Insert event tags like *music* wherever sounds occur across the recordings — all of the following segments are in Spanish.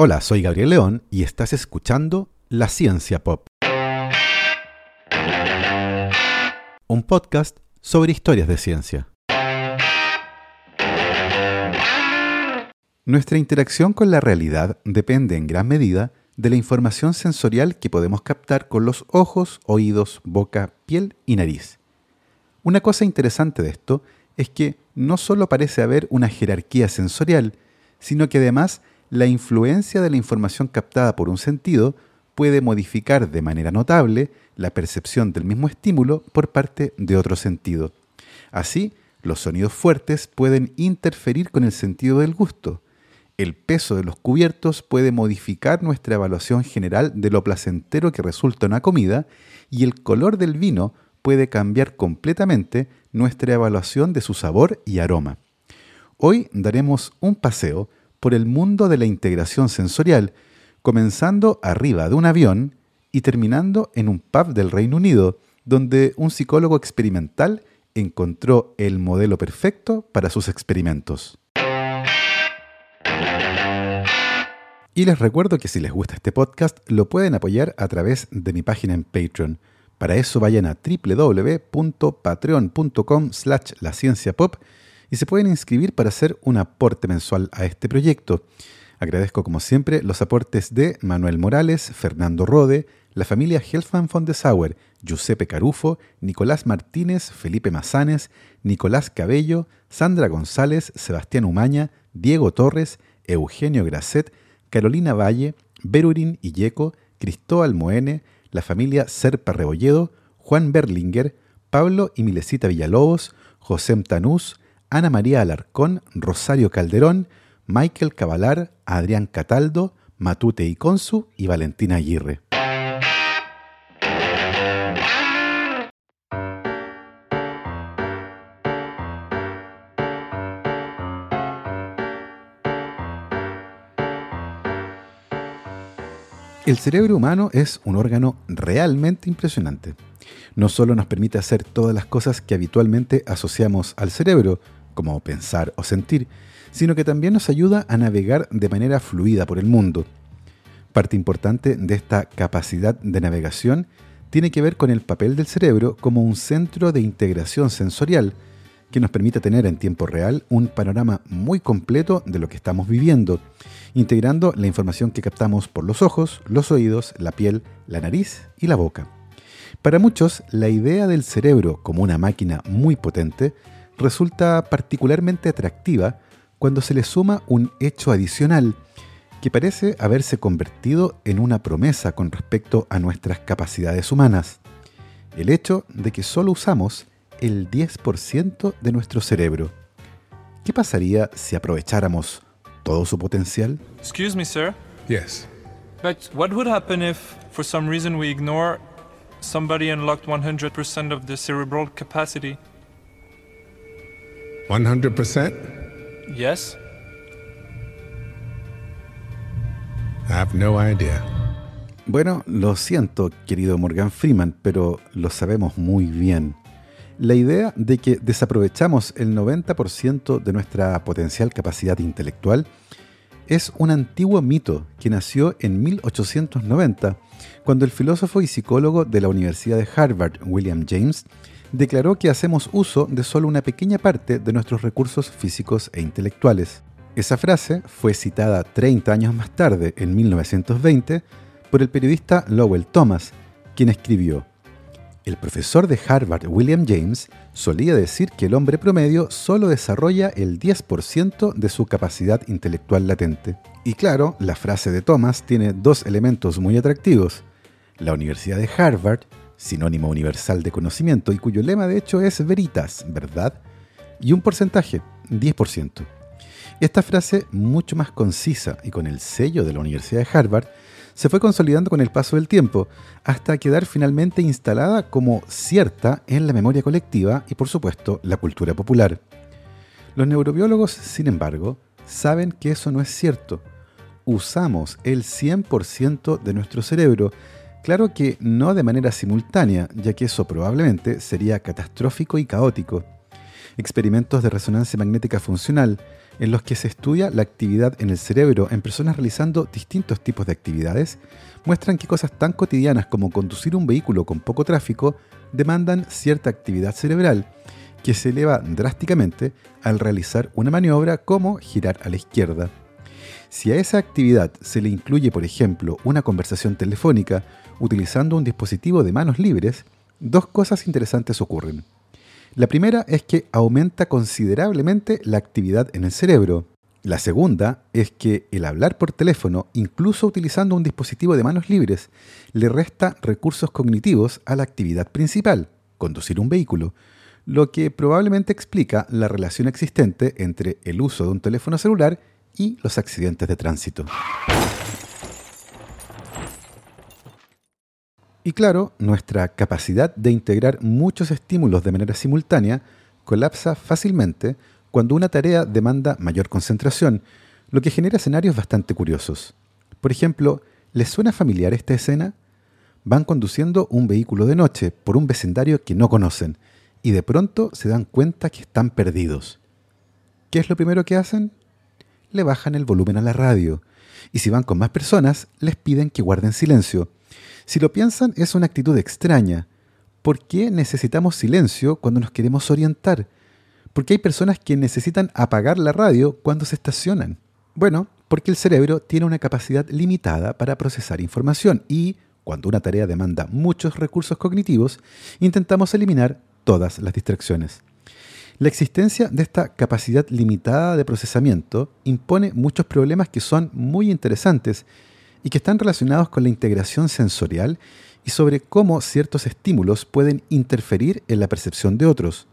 Hola, soy Gabriel León y estás escuchando La Ciencia Pop. Un podcast sobre historias de ciencia. Nuestra interacción con la realidad depende en gran medida de la información sensorial que podemos captar con los ojos, oídos, boca, piel y nariz. Una cosa interesante de esto es que no solo parece haber una jerarquía sensorial, sino que además la influencia de la información captada por un sentido puede modificar de manera notable la percepción del mismo estímulo por parte de otro sentido. Así, los sonidos fuertes pueden interferir con el sentido del gusto. El peso de los cubiertos puede modificar nuestra evaluación general de lo placentero que resulta una comida y el color del vino puede cambiar completamente nuestra evaluación de su sabor y aroma. Hoy daremos un paseo por el mundo de la integración sensorial, comenzando arriba de un avión y terminando en un pub del Reino Unido, donde un psicólogo experimental encontró el modelo perfecto para sus experimentos. Y les recuerdo que si les gusta este podcast, lo pueden apoyar a través de mi página en Patreon. Para eso vayan a www.patreon.com slash la y se pueden inscribir para hacer un aporte mensual a este proyecto. Agradezco como siempre los aportes de Manuel Morales, Fernando Rode, la familia Helfman von de Sauer, Giuseppe Carufo, Nicolás Martínez, Felipe Mazanes, Nicolás Cabello, Sandra González, Sebastián Umaña, Diego Torres, Eugenio Grasset, Carolina Valle, Berurín Illeco, Cristóbal Moene, la familia Serpa Rebolledo, Juan Berlinger, Pablo y Milesita Villalobos, José Tanús, Ana María Alarcón, Rosario Calderón, Michael Cavalar, Adrián Cataldo, Matute Iconsu y Valentina Aguirre. El cerebro humano es un órgano realmente impresionante. No solo nos permite hacer todas las cosas que habitualmente asociamos al cerebro, como pensar o sentir, sino que también nos ayuda a navegar de manera fluida por el mundo. Parte importante de esta capacidad de navegación tiene que ver con el papel del cerebro como un centro de integración sensorial que nos permite tener en tiempo real un panorama muy completo de lo que estamos viviendo, integrando la información que captamos por los ojos, los oídos, la piel, la nariz y la boca. Para muchos, la idea del cerebro como una máquina muy potente resulta particularmente atractiva cuando se le suma un hecho adicional que parece haberse convertido en una promesa con respecto a nuestras capacidades humanas, el hecho de que solo usamos el 10% de nuestro cerebro. ¿Qué pasaría si aprovecháramos todo su potencial? Excuse me, sir. Yes. But what would happen if, for some reason, we ignore somebody unlocked 100% of the cerebral capacity? 100%? Yes? I have no idea. Bueno, lo siento, querido Morgan Freeman, pero lo sabemos muy bien. La idea de que desaprovechamos el 90% de nuestra potencial capacidad intelectual es un antiguo mito que nació en 1890, cuando el filósofo y psicólogo de la Universidad de Harvard, William James, declaró que hacemos uso de solo una pequeña parte de nuestros recursos físicos e intelectuales. Esa frase fue citada 30 años más tarde, en 1920, por el periodista Lowell Thomas, quien escribió, el profesor de Harvard, William James, solía decir que el hombre promedio solo desarrolla el 10% de su capacidad intelectual latente. Y claro, la frase de Thomas tiene dos elementos muy atractivos. La Universidad de Harvard sinónimo universal de conocimiento y cuyo lema de hecho es veritas, ¿verdad? Y un porcentaje, 10%. Esta frase, mucho más concisa y con el sello de la Universidad de Harvard, se fue consolidando con el paso del tiempo, hasta quedar finalmente instalada como cierta en la memoria colectiva y por supuesto la cultura popular. Los neurobiólogos, sin embargo, saben que eso no es cierto. Usamos el 100% de nuestro cerebro Claro que no de manera simultánea, ya que eso probablemente sería catastrófico y caótico. Experimentos de resonancia magnética funcional, en los que se estudia la actividad en el cerebro en personas realizando distintos tipos de actividades, muestran que cosas tan cotidianas como conducir un vehículo con poco tráfico demandan cierta actividad cerebral que se eleva drásticamente al realizar una maniobra como girar a la izquierda. Si a esa actividad se le incluye, por ejemplo, una conversación telefónica utilizando un dispositivo de manos libres, dos cosas interesantes ocurren. La primera es que aumenta considerablemente la actividad en el cerebro. La segunda es que el hablar por teléfono, incluso utilizando un dispositivo de manos libres, le resta recursos cognitivos a la actividad principal, conducir un vehículo, lo que probablemente explica la relación existente entre el uso de un teléfono celular y los accidentes de tránsito. Y claro, nuestra capacidad de integrar muchos estímulos de manera simultánea colapsa fácilmente cuando una tarea demanda mayor concentración, lo que genera escenarios bastante curiosos. Por ejemplo, ¿les suena familiar esta escena? Van conduciendo un vehículo de noche por un vecindario que no conocen y de pronto se dan cuenta que están perdidos. ¿Qué es lo primero que hacen? Le bajan el volumen a la radio y si van con más personas, les piden que guarden silencio si lo piensan, es una actitud extraña. ¿Por qué necesitamos silencio cuando nos queremos orientar? ¿Por qué hay personas que necesitan apagar la radio cuando se estacionan? Bueno, porque el cerebro tiene una capacidad limitada para procesar información y, cuando una tarea demanda muchos recursos cognitivos, intentamos eliminar todas las distracciones. La existencia de esta capacidad limitada de procesamiento impone muchos problemas que son muy interesantes y que están relacionados con la integración sensorial y sobre cómo ciertos estímulos pueden interferir en la percepción de otros.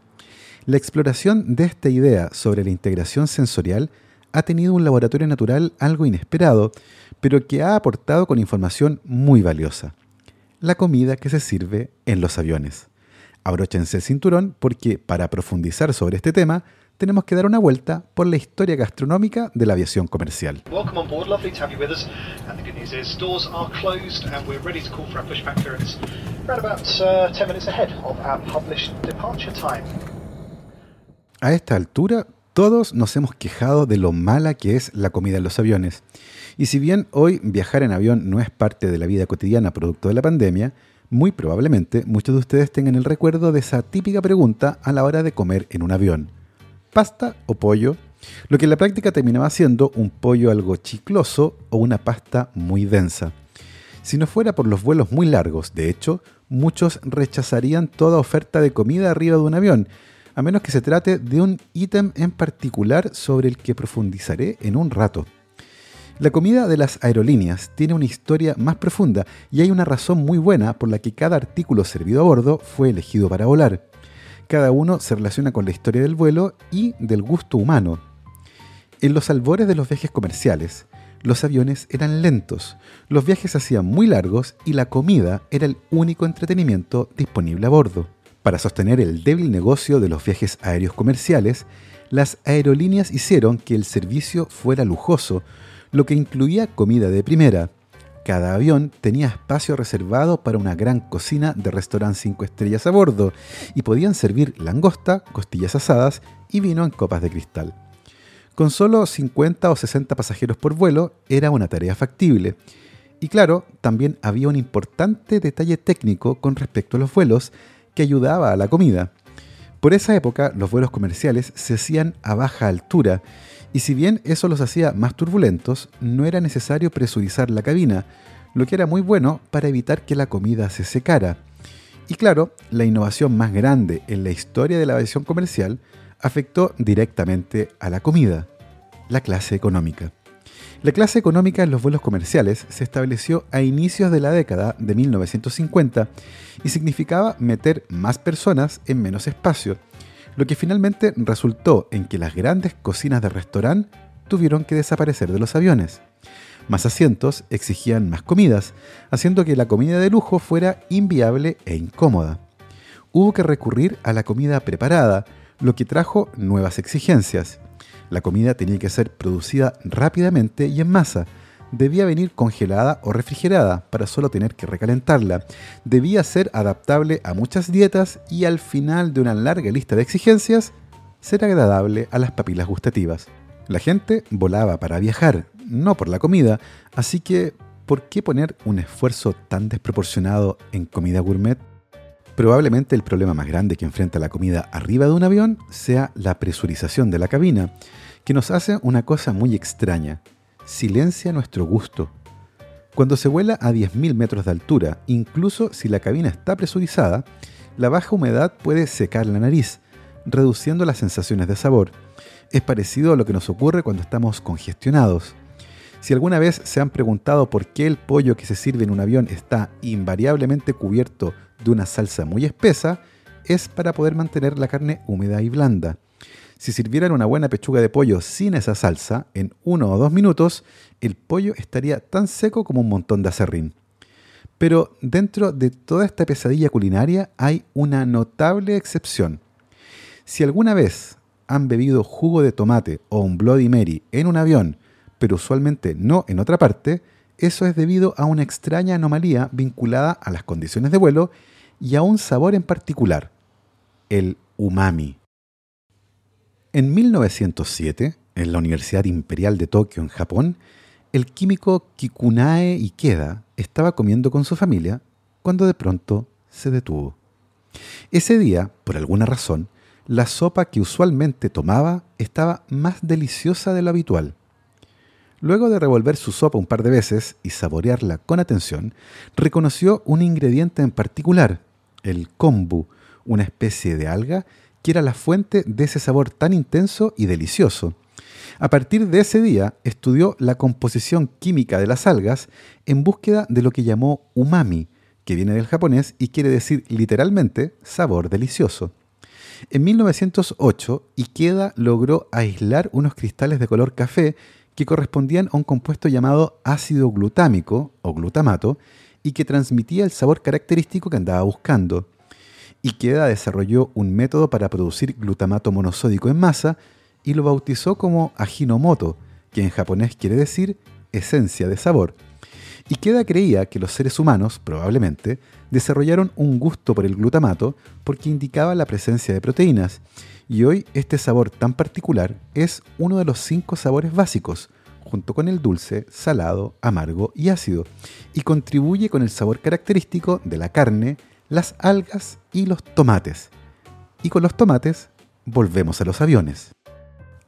La exploración de esta idea sobre la integración sensorial ha tenido un laboratorio natural algo inesperado, pero que ha aportado con información muy valiosa. La comida que se sirve en los aviones. Abróchense el cinturón porque para profundizar sobre este tema tenemos que dar una vuelta por la historia gastronómica de la aviación comercial. Uh, 10 minutes ahead of our published departure time. A esta altura, todos nos hemos quejado de lo mala que es la comida en los aviones. Y si bien hoy viajar en avión no es parte de la vida cotidiana producto de la pandemia, muy probablemente muchos de ustedes tengan el recuerdo de esa típica pregunta a la hora de comer en un avión pasta o pollo, lo que en la práctica terminaba siendo un pollo algo chicloso o una pasta muy densa. Si no fuera por los vuelos muy largos, de hecho, muchos rechazarían toda oferta de comida arriba de un avión, a menos que se trate de un ítem en particular sobre el que profundizaré en un rato. La comida de las aerolíneas tiene una historia más profunda y hay una razón muy buena por la que cada artículo servido a bordo fue elegido para volar cada uno se relaciona con la historia del vuelo y del gusto humano. En los albores de los viajes comerciales, los aviones eran lentos, los viajes hacían muy largos y la comida era el único entretenimiento disponible a bordo. Para sostener el débil negocio de los viajes aéreos comerciales, las aerolíneas hicieron que el servicio fuera lujoso, lo que incluía comida de primera, cada avión tenía espacio reservado para una gran cocina de restaurante 5 estrellas a bordo y podían servir langosta, costillas asadas y vino en copas de cristal. Con solo 50 o 60 pasajeros por vuelo era una tarea factible. Y claro, también había un importante detalle técnico con respecto a los vuelos que ayudaba a la comida. Por esa época los vuelos comerciales se hacían a baja altura y si bien eso los hacía más turbulentos, no era necesario presurizar la cabina, lo que era muy bueno para evitar que la comida se secara. Y claro, la innovación más grande en la historia de la aviación comercial afectó directamente a la comida, la clase económica. La clase económica en los vuelos comerciales se estableció a inicios de la década de 1950 y significaba meter más personas en menos espacio, lo que finalmente resultó en que las grandes cocinas de restaurante tuvieron que desaparecer de los aviones. Más asientos exigían más comidas, haciendo que la comida de lujo fuera inviable e incómoda. Hubo que recurrir a la comida preparada, lo que trajo nuevas exigencias. La comida tenía que ser producida rápidamente y en masa, debía venir congelada o refrigerada para solo tener que recalentarla. Debía ser adaptable a muchas dietas y al final de una larga lista de exigencias, ser agradable a las papilas gustativas. La gente volaba para viajar, no por la comida, así que ¿por qué poner un esfuerzo tan desproporcionado en comida gourmet? Probablemente el problema más grande que enfrenta la comida arriba de un avión sea la presurización de la cabina, que nos hace una cosa muy extraña, silencia nuestro gusto. Cuando se vuela a 10.000 metros de altura, incluso si la cabina está presurizada, la baja humedad puede secar la nariz, reduciendo las sensaciones de sabor. Es parecido a lo que nos ocurre cuando estamos congestionados. Si alguna vez se han preguntado por qué el pollo que se sirve en un avión está invariablemente cubierto de una salsa muy espesa, es para poder mantener la carne húmeda y blanda. Si sirvieran una buena pechuga de pollo sin esa salsa, en uno o dos minutos, el pollo estaría tan seco como un montón de acerrín. Pero dentro de toda esta pesadilla culinaria hay una notable excepción. Si alguna vez han bebido jugo de tomate o un Bloody Mary en un avión, pero usualmente no en otra parte, eso es debido a una extraña anomalía vinculada a las condiciones de vuelo y a un sabor en particular, el umami. En 1907, en la Universidad Imperial de Tokio, en Japón, el químico Kikunae Ikeda estaba comiendo con su familia cuando de pronto se detuvo. Ese día, por alguna razón, la sopa que usualmente tomaba estaba más deliciosa de lo habitual. Luego de revolver su sopa un par de veces y saborearla con atención, reconoció un ingrediente en particular, el kombu, una especie de alga era la fuente de ese sabor tan intenso y delicioso. A partir de ese día estudió la composición química de las algas en búsqueda de lo que llamó umami, que viene del japonés y quiere decir literalmente sabor delicioso. En 1908, Ikeda logró aislar unos cristales de color café que correspondían a un compuesto llamado ácido glutámico o glutamato y que transmitía el sabor característico que andaba buscando. Ikeda desarrolló un método para producir glutamato monosódico en masa y lo bautizó como Ajinomoto, que en japonés quiere decir esencia de sabor. Ikeda creía que los seres humanos, probablemente, desarrollaron un gusto por el glutamato porque indicaba la presencia de proteínas, y hoy este sabor tan particular es uno de los cinco sabores básicos, junto con el dulce, salado, amargo y ácido, y contribuye con el sabor característico de la carne, las algas y los tomates. Y con los tomates volvemos a los aviones.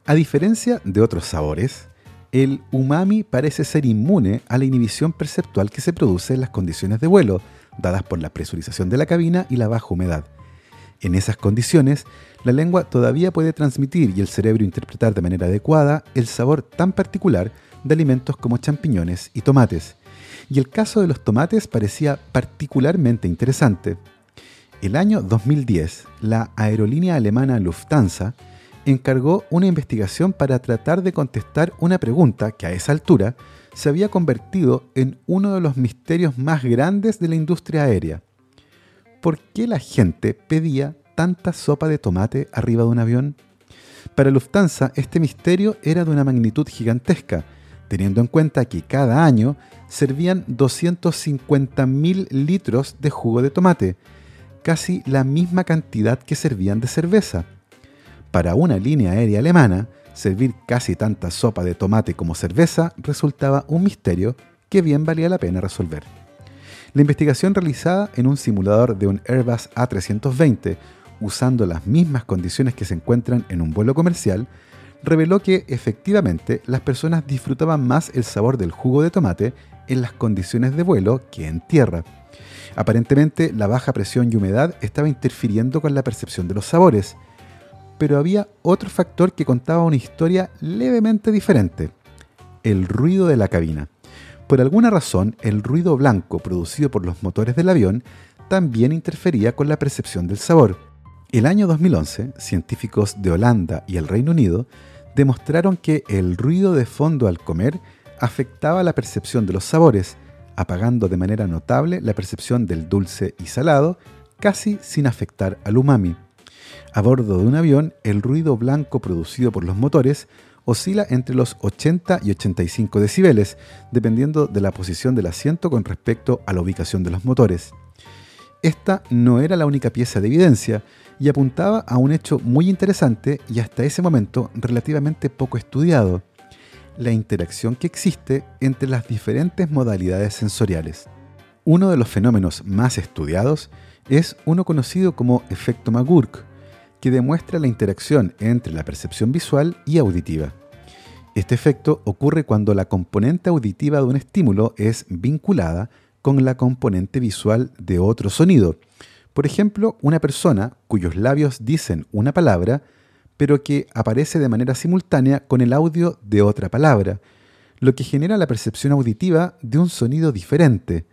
A diferencia de otros sabores, el umami parece ser inmune a la inhibición perceptual que se produce en las condiciones de vuelo, dadas por la presurización de la cabina y la baja humedad. En esas condiciones, la lengua todavía puede transmitir y el cerebro interpretar de manera adecuada el sabor tan particular de alimentos como champiñones y tomates. Y el caso de los tomates parecía particularmente interesante. El año 2010, la aerolínea alemana Lufthansa encargó una investigación para tratar de contestar una pregunta que a esa altura se había convertido en uno de los misterios más grandes de la industria aérea. ¿Por qué la gente pedía tanta sopa de tomate arriba de un avión? Para Lufthansa este misterio era de una magnitud gigantesca, teniendo en cuenta que cada año servían 250.000 litros de jugo de tomate, casi la misma cantidad que servían de cerveza. Para una línea aérea alemana, servir casi tanta sopa de tomate como cerveza resultaba un misterio que bien valía la pena resolver. La investigación realizada en un simulador de un Airbus A320, usando las mismas condiciones que se encuentran en un vuelo comercial, reveló que efectivamente las personas disfrutaban más el sabor del jugo de tomate en las condiciones de vuelo que en tierra. Aparentemente la baja presión y humedad estaba interfiriendo con la percepción de los sabores, pero había otro factor que contaba una historia levemente diferente, el ruido de la cabina. Por alguna razón, el ruido blanco producido por los motores del avión también interfería con la percepción del sabor. El año 2011, científicos de Holanda y el Reino Unido demostraron que el ruido de fondo al comer afectaba la percepción de los sabores, apagando de manera notable la percepción del dulce y salado, casi sin afectar al umami. A bordo de un avión, el ruido blanco producido por los motores oscila entre los 80 y 85 decibeles, dependiendo de la posición del asiento con respecto a la ubicación de los motores. Esta no era la única pieza de evidencia y apuntaba a un hecho muy interesante y hasta ese momento relativamente poco estudiado, la interacción que existe entre las diferentes modalidades sensoriales. Uno de los fenómenos más estudiados es uno conocido como efecto McGurk, que demuestra la interacción entre la percepción visual y auditiva. Este efecto ocurre cuando la componente auditiva de un estímulo es vinculada con la componente visual de otro sonido. Por ejemplo, una persona cuyos labios dicen una palabra, pero que aparece de manera simultánea con el audio de otra palabra, lo que genera la percepción auditiva de un sonido diferente.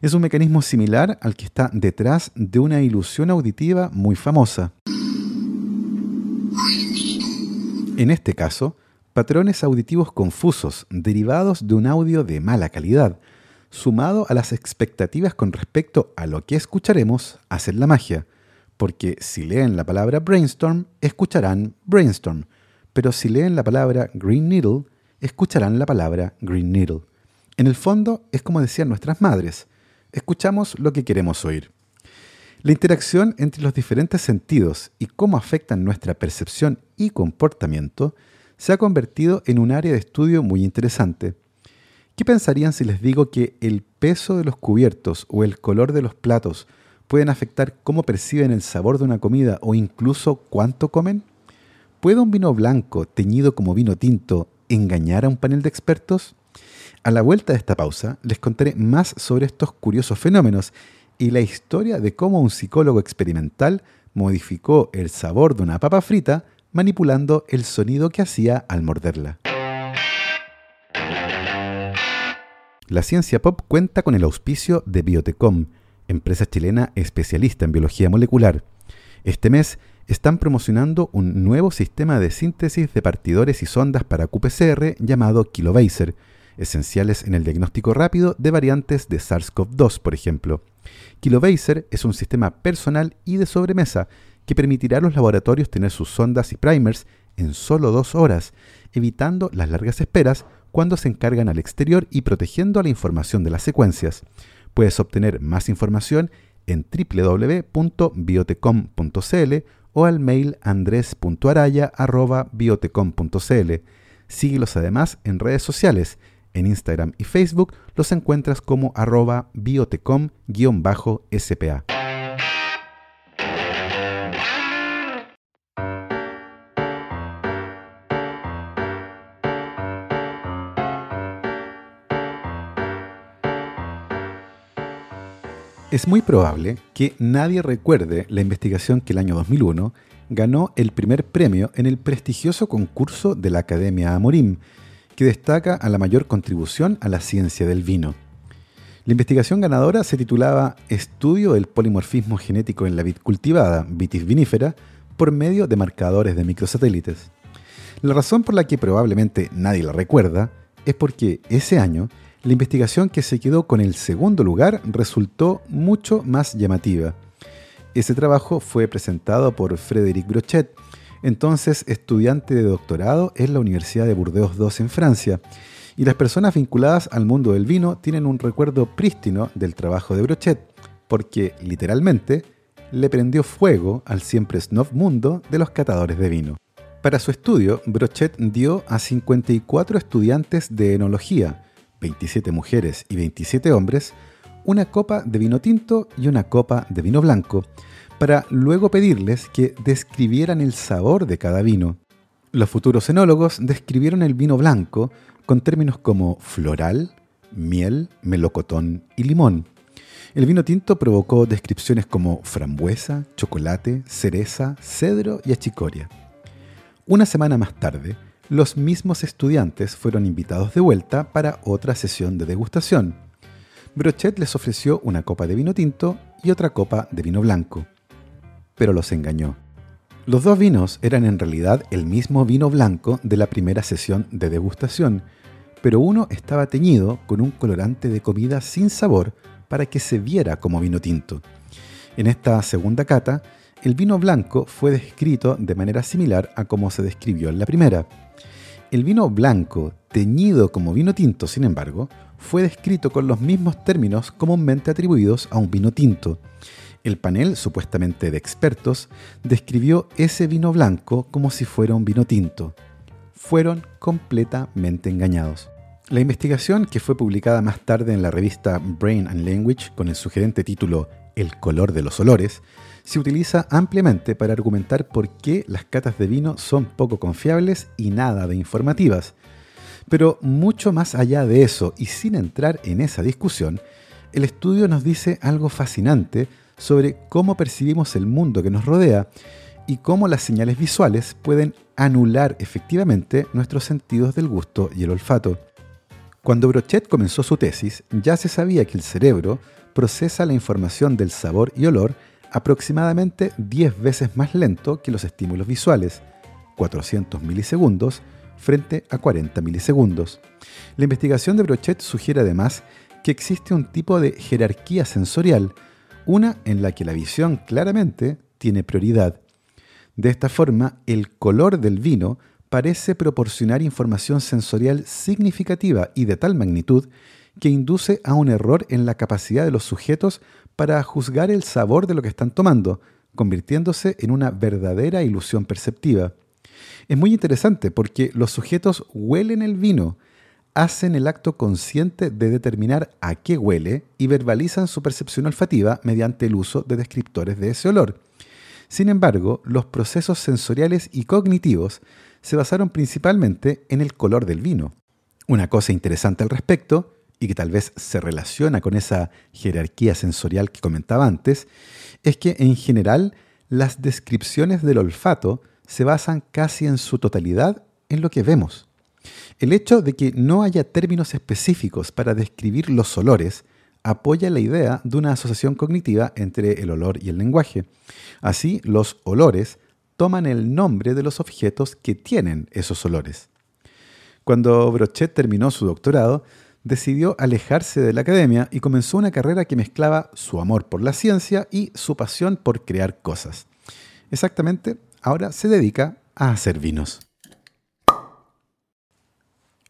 Es un mecanismo similar al que está detrás de una ilusión auditiva muy famosa. En este caso, patrones auditivos confusos derivados de un audio de mala calidad, sumado a las expectativas con respecto a lo que escucharemos, hacen la magia, porque si leen la palabra brainstorm, escucharán brainstorm, pero si leen la palabra green needle, escucharán la palabra green needle. En el fondo es como decían nuestras madres, escuchamos lo que queremos oír. La interacción entre los diferentes sentidos y cómo afectan nuestra percepción y comportamiento se ha convertido en un área de estudio muy interesante. ¿Qué pensarían si les digo que el peso de los cubiertos o el color de los platos pueden afectar cómo perciben el sabor de una comida o incluso cuánto comen? ¿Puede un vino blanco teñido como vino tinto engañar a un panel de expertos? A la vuelta de esta pausa les contaré más sobre estos curiosos fenómenos y la historia de cómo un psicólogo experimental modificó el sabor de una papa frita manipulando el sonido que hacía al morderla. La ciencia pop cuenta con el auspicio de Biotecom, empresa chilena especialista en biología molecular. Este mes están promocionando un nuevo sistema de síntesis de partidores y sondas para QPCR llamado Kilobaser, esenciales en el diagnóstico rápido de variantes de SARS-CoV-2, por ejemplo. Kilobaser es un sistema personal y de sobremesa que permitirá a los laboratorios tener sus sondas y primers en solo dos horas, evitando las largas esperas cuando se encargan al exterior y protegiendo la información de las secuencias. Puedes obtener más información en www.biotecom.cl o al mail andres.araya.biotecom.cl. Síguelos además en redes sociales. En Instagram y Facebook los encuentras como arroba biotecom-spa. Es muy probable que nadie recuerde la investigación que el año 2001 ganó el primer premio en el prestigioso concurso de la Academia Amorim, que destaca a la mayor contribución a la ciencia del vino. La investigación ganadora se titulaba Estudio del polimorfismo genético en la vid cultivada, Vitis vinifera, por medio de marcadores de microsatélites. La razón por la que probablemente nadie la recuerda es porque ese año la investigación que se quedó con el segundo lugar resultó mucho más llamativa. Ese trabajo fue presentado por Frédéric Brochet, entonces estudiante de doctorado en la Universidad de Burdeos II en Francia, y las personas vinculadas al mundo del vino tienen un recuerdo prístino del trabajo de Brochet, porque literalmente le prendió fuego al siempre snob mundo de los catadores de vino. Para su estudio, Brochet dio a 54 estudiantes de enología, 27 mujeres y 27 hombres, una copa de vino tinto y una copa de vino blanco, para luego pedirles que describieran el sabor de cada vino. Los futuros enólogos describieron el vino blanco con términos como floral, miel, melocotón y limón. El vino tinto provocó descripciones como frambuesa, chocolate, cereza, cedro y achicoria. Una semana más tarde, los mismos estudiantes fueron invitados de vuelta para otra sesión de degustación. Brochet les ofreció una copa de vino tinto y otra copa de vino blanco, pero los engañó. Los dos vinos eran en realidad el mismo vino blanco de la primera sesión de degustación, pero uno estaba teñido con un colorante de comida sin sabor para que se viera como vino tinto. En esta segunda cata, el vino blanco fue descrito de manera similar a como se describió en la primera. El vino blanco, teñido como vino tinto, sin embargo, fue descrito con los mismos términos comúnmente atribuidos a un vino tinto. El panel, supuestamente de expertos, describió ese vino blanco como si fuera un vino tinto. Fueron completamente engañados. La investigación, que fue publicada más tarde en la revista Brain and Language con el sugerente título El color de los olores, se utiliza ampliamente para argumentar por qué las catas de vino son poco confiables y nada de informativas. Pero mucho más allá de eso, y sin entrar en esa discusión, el estudio nos dice algo fascinante sobre cómo percibimos el mundo que nos rodea y cómo las señales visuales pueden anular efectivamente nuestros sentidos del gusto y el olfato. Cuando Brochet comenzó su tesis, ya se sabía que el cerebro procesa la información del sabor y olor aproximadamente 10 veces más lento que los estímulos visuales, 400 milisegundos frente a 40 milisegundos. La investigación de Brochet sugiere además que existe un tipo de jerarquía sensorial, una en la que la visión claramente tiene prioridad. De esta forma, el color del vino parece proporcionar información sensorial significativa y de tal magnitud que induce a un error en la capacidad de los sujetos para juzgar el sabor de lo que están tomando, convirtiéndose en una verdadera ilusión perceptiva. Es muy interesante porque los sujetos huelen el vino, hacen el acto consciente de determinar a qué huele y verbalizan su percepción olfativa mediante el uso de descriptores de ese olor. Sin embargo, los procesos sensoriales y cognitivos se basaron principalmente en el color del vino. Una cosa interesante al respecto y que tal vez se relaciona con esa jerarquía sensorial que comentaba antes, es que en general las descripciones del olfato se basan casi en su totalidad en lo que vemos. El hecho de que no haya términos específicos para describir los olores apoya la idea de una asociación cognitiva entre el olor y el lenguaje. Así, los olores toman el nombre de los objetos que tienen esos olores. Cuando Brochet terminó su doctorado, decidió alejarse de la academia y comenzó una carrera que mezclaba su amor por la ciencia y su pasión por crear cosas. Exactamente, ahora se dedica a hacer vinos.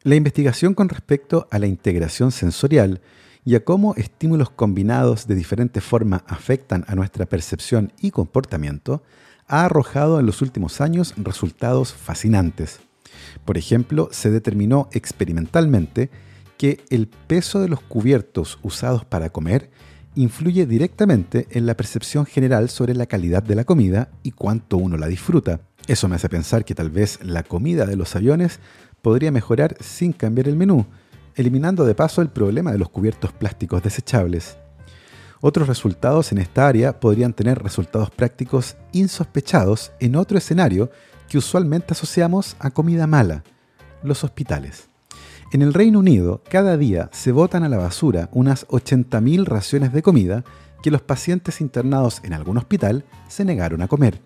La investigación con respecto a la integración sensorial y a cómo estímulos combinados de diferentes formas afectan a nuestra percepción y comportamiento ha arrojado en los últimos años resultados fascinantes. Por ejemplo, se determinó experimentalmente que el peso de los cubiertos usados para comer influye directamente en la percepción general sobre la calidad de la comida y cuánto uno la disfruta. Eso me hace pensar que tal vez la comida de los aviones podría mejorar sin cambiar el menú, eliminando de paso el problema de los cubiertos plásticos desechables. Otros resultados en esta área podrían tener resultados prácticos insospechados en otro escenario que usualmente asociamos a comida mala, los hospitales. En el Reino Unido, cada día se botan a la basura unas 80.000 raciones de comida que los pacientes internados en algún hospital se negaron a comer.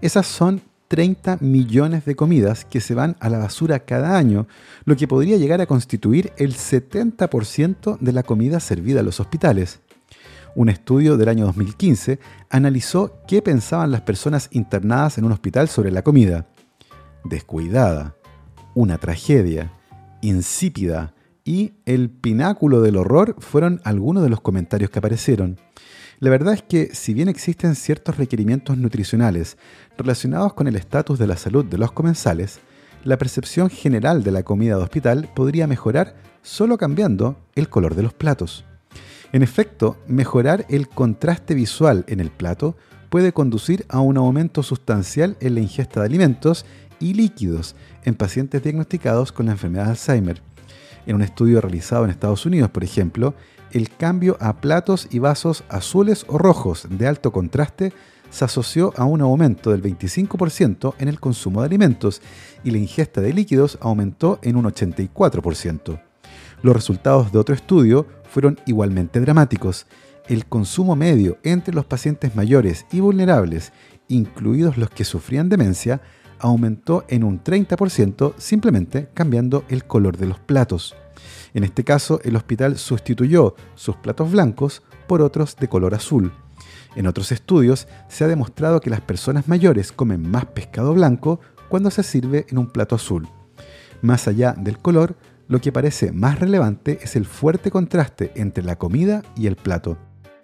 Esas son 30 millones de comidas que se van a la basura cada año, lo que podría llegar a constituir el 70% de la comida servida a los hospitales. Un estudio del año 2015 analizó qué pensaban las personas internadas en un hospital sobre la comida. Descuidada, una tragedia, insípida y el pináculo del horror fueron algunos de los comentarios que aparecieron. La verdad es que si bien existen ciertos requerimientos nutricionales relacionados con el estatus de la salud de los comensales, la percepción general de la comida de hospital podría mejorar solo cambiando el color de los platos. En efecto, mejorar el contraste visual en el plato puede conducir a un aumento sustancial en la ingesta de alimentos y líquidos en pacientes diagnosticados con la enfermedad de Alzheimer. En un estudio realizado en Estados Unidos, por ejemplo, el cambio a platos y vasos azules o rojos de alto contraste se asoció a un aumento del 25% en el consumo de alimentos y la ingesta de líquidos aumentó en un 84%. Los resultados de otro estudio fueron igualmente dramáticos. El consumo medio entre los pacientes mayores y vulnerables, incluidos los que sufrían demencia, aumentó en un 30% simplemente cambiando el color de los platos. En este caso, el hospital sustituyó sus platos blancos por otros de color azul. En otros estudios se ha demostrado que las personas mayores comen más pescado blanco cuando se sirve en un plato azul. Más allá del color, lo que parece más relevante es el fuerte contraste entre la comida y el plato.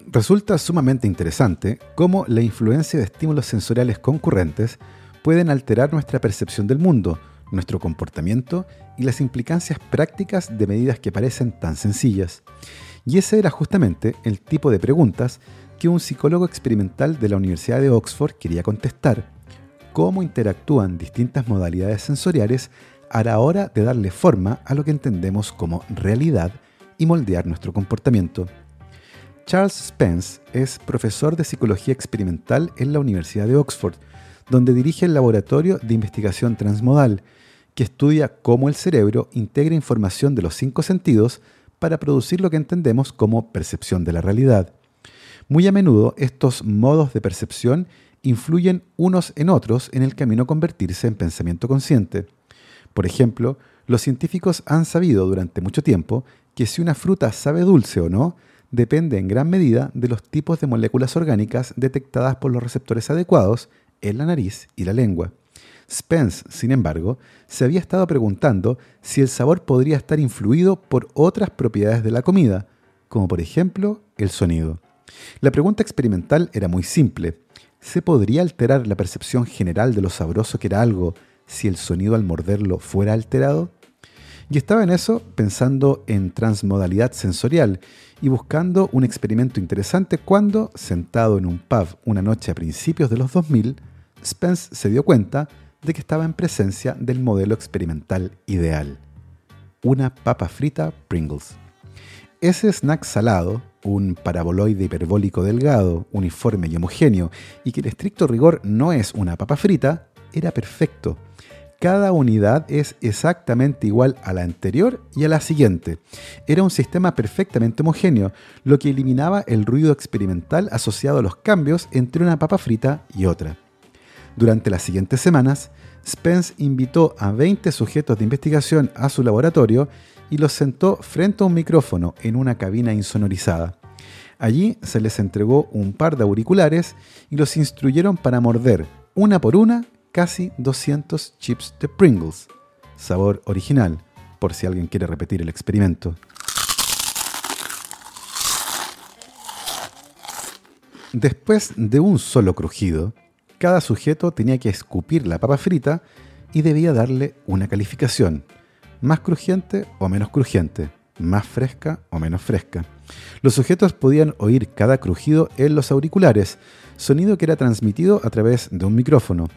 Resulta sumamente interesante cómo la influencia de estímulos sensoriales concurrentes pueden alterar nuestra percepción del mundo, nuestro comportamiento y las implicancias prácticas de medidas que parecen tan sencillas. Y ese era justamente el tipo de preguntas que un psicólogo experimental de la Universidad de Oxford quería contestar. ¿Cómo interactúan distintas modalidades sensoriales a la hora de darle forma a lo que entendemos como realidad y moldear nuestro comportamiento? Charles Spence es profesor de psicología experimental en la Universidad de Oxford, donde dirige el laboratorio de investigación transmodal, que estudia cómo el cerebro integra información de los cinco sentidos para producir lo que entendemos como percepción de la realidad. Muy a menudo estos modos de percepción influyen unos en otros en el camino a convertirse en pensamiento consciente. Por ejemplo, los científicos han sabido durante mucho tiempo que si una fruta sabe dulce o no depende en gran medida de los tipos de moléculas orgánicas detectadas por los receptores adecuados en la nariz y la lengua. Spence, sin embargo, se había estado preguntando si el sabor podría estar influido por otras propiedades de la comida, como por ejemplo el sonido. La pregunta experimental era muy simple. ¿Se podría alterar la percepción general de lo sabroso que era algo si el sonido al morderlo fuera alterado? Y estaba en eso pensando en transmodalidad sensorial y buscando un experimento interesante cuando, sentado en un pub una noche a principios de los 2000, Spence se dio cuenta de que estaba en presencia del modelo experimental ideal, una papa frita Pringles. Ese snack salado, un paraboloide hiperbólico delgado, uniforme y homogéneo, y que en estricto rigor no es una papa frita, era perfecto. Cada unidad es exactamente igual a la anterior y a la siguiente. Era un sistema perfectamente homogéneo, lo que eliminaba el ruido experimental asociado a los cambios entre una papa frita y otra. Durante las siguientes semanas, Spence invitó a 20 sujetos de investigación a su laboratorio y los sentó frente a un micrófono en una cabina insonorizada. Allí se les entregó un par de auriculares y los instruyeron para morder, una por una, casi 200 chips de Pringles, sabor original, por si alguien quiere repetir el experimento. Después de un solo crujido, cada sujeto tenía que escupir la papa frita y debía darle una calificación, más crujiente o menos crujiente, más fresca o menos fresca. Los sujetos podían oír cada crujido en los auriculares, sonido que era transmitido a través de un micrófono.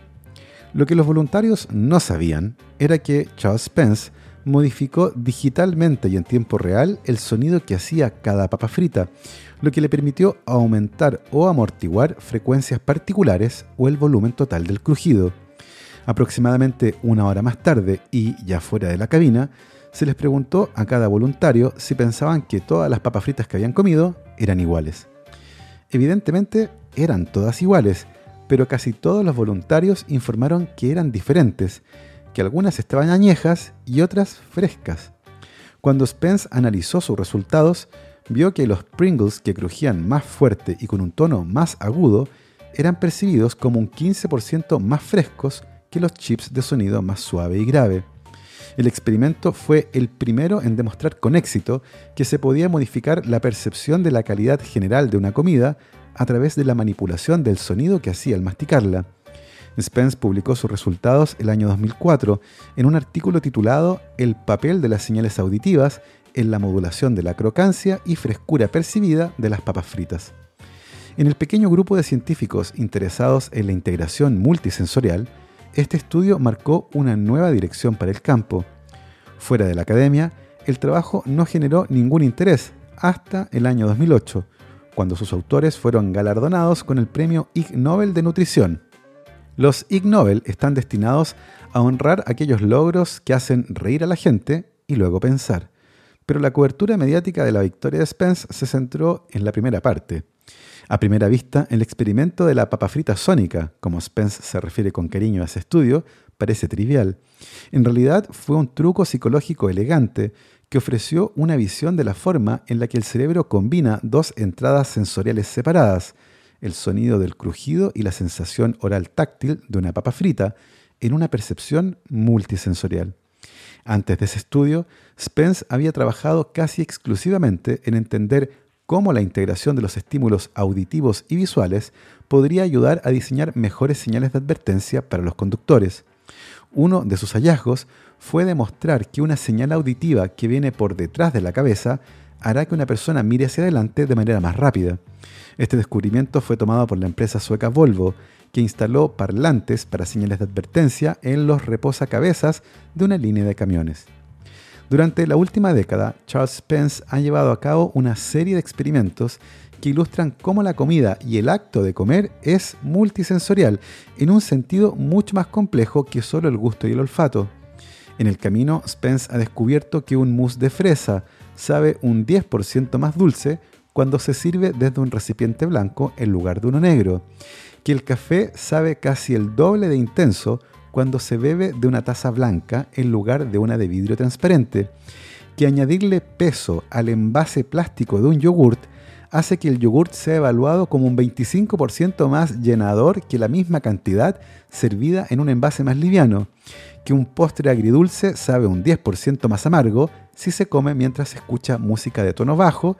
Lo que los voluntarios no sabían era que Charles Spence modificó digitalmente y en tiempo real el sonido que hacía cada papa frita, lo que le permitió aumentar o amortiguar frecuencias particulares o el volumen total del crujido. Aproximadamente una hora más tarde y ya fuera de la cabina, se les preguntó a cada voluntario si pensaban que todas las papas fritas que habían comido eran iguales. Evidentemente eran todas iguales, pero casi todos los voluntarios informaron que eran diferentes, que algunas estaban añejas y otras frescas. Cuando Spence analizó sus resultados, vio que los Pringles que crujían más fuerte y con un tono más agudo eran percibidos como un 15% más frescos que los chips de sonido más suave y grave. El experimento fue el primero en demostrar con éxito que se podía modificar la percepción de la calidad general de una comida a través de la manipulación del sonido que hacía al masticarla. Spence publicó sus resultados el año 2004 en un artículo titulado El papel de las señales auditivas en la modulación de la crocancia y frescura percibida de las papas fritas. En el pequeño grupo de científicos interesados en la integración multisensorial, este estudio marcó una nueva dirección para el campo. Fuera de la academia, el trabajo no generó ningún interés hasta el año 2008, cuando sus autores fueron galardonados con el premio Ig Nobel de Nutrición. Los Ig Nobel están destinados a honrar aquellos logros que hacen reír a la gente y luego pensar pero la cobertura mediática de la victoria de Spence se centró en la primera parte. A primera vista, el experimento de la papa frita sónica, como Spence se refiere con cariño a ese estudio, parece trivial. En realidad fue un truco psicológico elegante que ofreció una visión de la forma en la que el cerebro combina dos entradas sensoriales separadas, el sonido del crujido y la sensación oral táctil de una papa frita, en una percepción multisensorial. Antes de ese estudio, Spence había trabajado casi exclusivamente en entender cómo la integración de los estímulos auditivos y visuales podría ayudar a diseñar mejores señales de advertencia para los conductores. Uno de sus hallazgos fue demostrar que una señal auditiva que viene por detrás de la cabeza hará que una persona mire hacia adelante de manera más rápida. Este descubrimiento fue tomado por la empresa sueca Volvo, que instaló parlantes para señales de advertencia en los reposacabezas de una línea de camiones. Durante la última década, Charles Spence ha llevado a cabo una serie de experimentos que ilustran cómo la comida y el acto de comer es multisensorial, en un sentido mucho más complejo que solo el gusto y el olfato. En el camino, Spence ha descubierto que un mousse de fresa sabe un 10% más dulce cuando se sirve desde un recipiente blanco en lugar de uno negro, que el café sabe casi el doble de intenso cuando se bebe de una taza blanca en lugar de una de vidrio transparente, que añadirle peso al envase plástico de un yogurt hace que el yogurt sea evaluado como un 25% más llenador que la misma cantidad servida en un envase más liviano, que un postre agridulce sabe un 10% más amargo si se come mientras se escucha música de tono bajo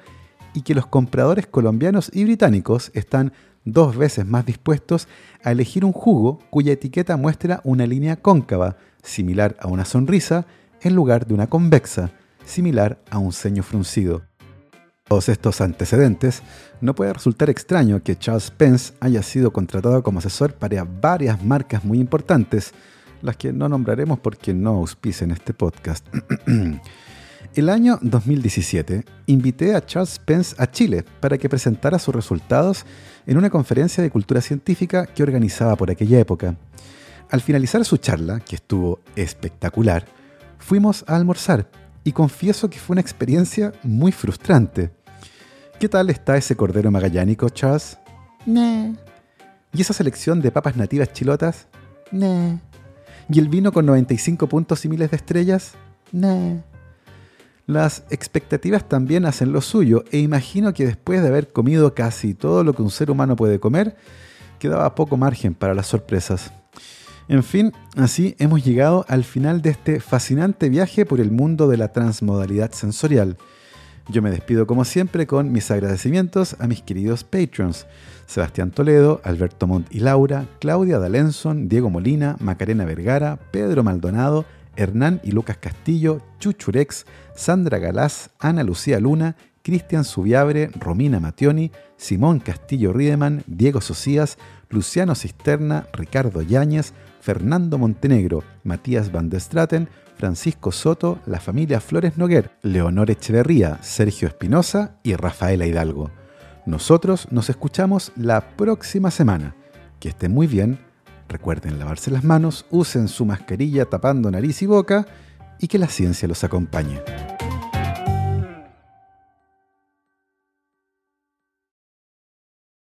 y que los compradores colombianos y británicos están dos veces más dispuestos a elegir un jugo cuya etiqueta muestra una línea cóncava, similar a una sonrisa, en lugar de una convexa, similar a un ceño fruncido. Todos estos antecedentes, no puede resultar extraño que Charles Pence haya sido contratado como asesor para varias marcas muy importantes, las que no nombraremos porque no auspicen este podcast. *clears throat* El año 2017 invité a Charles Pence a Chile para que presentara sus resultados en una conferencia de cultura científica que organizaba por aquella época. Al finalizar su charla, que estuvo espectacular, fuimos a almorzar y confieso que fue una experiencia muy frustrante. ¿Qué tal está ese cordero magallánico, Charles? Nah. ¿Y esa selección de papas nativas chilotas? Nah. ¿Y el vino con 95 puntos y miles de estrellas? Nah. Las expectativas también hacen lo suyo e imagino que después de haber comido casi todo lo que un ser humano puede comer, quedaba poco margen para las sorpresas. En fin, así hemos llegado al final de este fascinante viaje por el mundo de la transmodalidad sensorial. Yo me despido como siempre con mis agradecimientos a mis queridos patrons. Sebastián Toledo, Alberto Montt y Laura, Claudia D'Alenson, Diego Molina, Macarena Vergara, Pedro Maldonado, Hernán y Lucas Castillo, Chuchurex, Sandra Galás, Ana Lucía Luna, Cristian Subiabre, Romina Mationi, Simón Castillo Riedemann, Diego Socias, Luciano Cisterna, Ricardo Yáñez, Fernando Montenegro, Matías Van der Straten, Francisco Soto, la familia Flores Noguer, Leonor Echeverría, Sergio Espinosa y Rafaela Hidalgo. Nosotros nos escuchamos la próxima semana. Que estén muy bien Recuerden lavarse las manos, usen su mascarilla tapando nariz y boca y que la ciencia los acompañe.